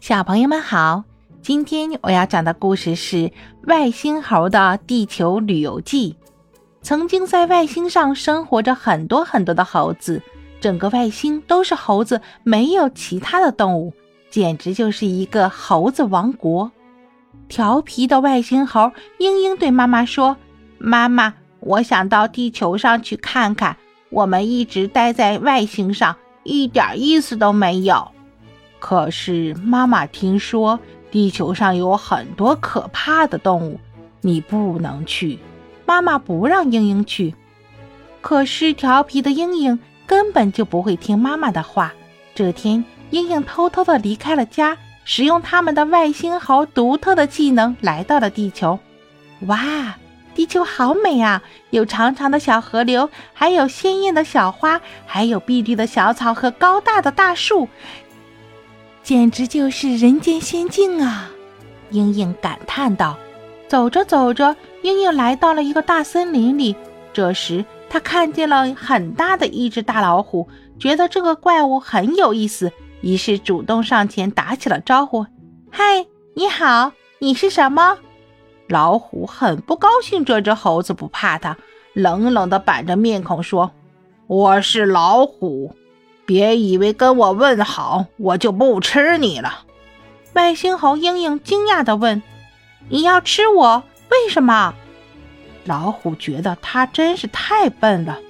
小朋友们好，今天我要讲的故事是《外星猴的地球旅游记》。曾经在外星上生活着很多很多的猴子，整个外星都是猴子，没有其他的动物，简直就是一个猴子王国。调皮的外星猴英英对妈妈说：“妈妈，我想到地球上去看看，我们一直待在外星上，一点意思都没有。”可是妈妈听说地球上有很多可怕的动物，你不能去。妈妈不让英英去。可是调皮的英英根本就不会听妈妈的话。这天，英英偷偷的离开了家，使用他们的外星猴独特的技能来到了地球。哇，地球好美啊！有长长的小河流，还有鲜艳的小花，还有碧绿的小草和高大的大树。简直就是人间仙境啊！英英感叹道。走着走着，英英来到了一个大森林里。这时，他看见了很大的一只大老虎，觉得这个怪物很有意思，于是主动上前打起了招呼：“嗨，你好，你是什么？”老虎很不高兴，这只猴子不怕他，冷冷地板着面孔说：“我是老虎。”别以为跟我问好，我就不吃你了。外星猴英英惊讶地问：“你要吃我？为什么？”老虎觉得他真是太笨了。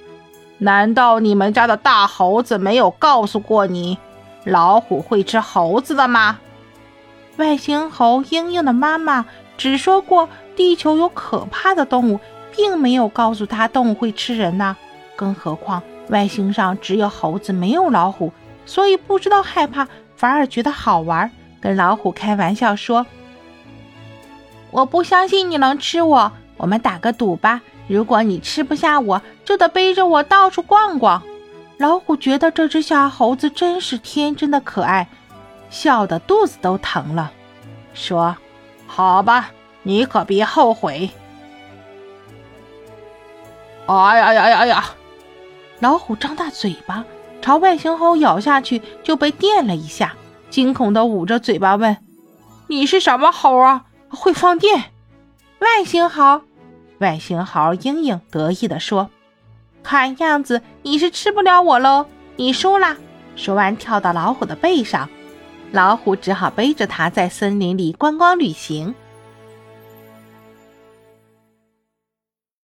难道你们家的大猴子没有告诉过你，老虎会吃猴子的吗？外星猴英英的妈妈只说过地球有可怕的动物，并没有告诉他动物会吃人呢。更何况……外星上只有猴子，没有老虎，所以不知道害怕，反而觉得好玩，跟老虎开玩笑说：“我不相信你能吃我，我们打个赌吧。如果你吃不下我，就得背着我到处逛逛。”老虎觉得这只小猴子真是天真的可爱，笑得肚子都疼了，说：“好吧，你可别后悔。”哎呀呀呀呀！老虎张大嘴巴朝外星猴咬下去，就被电了一下，惊恐地捂着嘴巴问：“你是什么猴啊？会放电？”外星猴，外星猴英英得意地说：“看样子你是吃不了我喽，你输啦！”说完，跳到老虎的背上，老虎只好背着它在森林里观光旅行。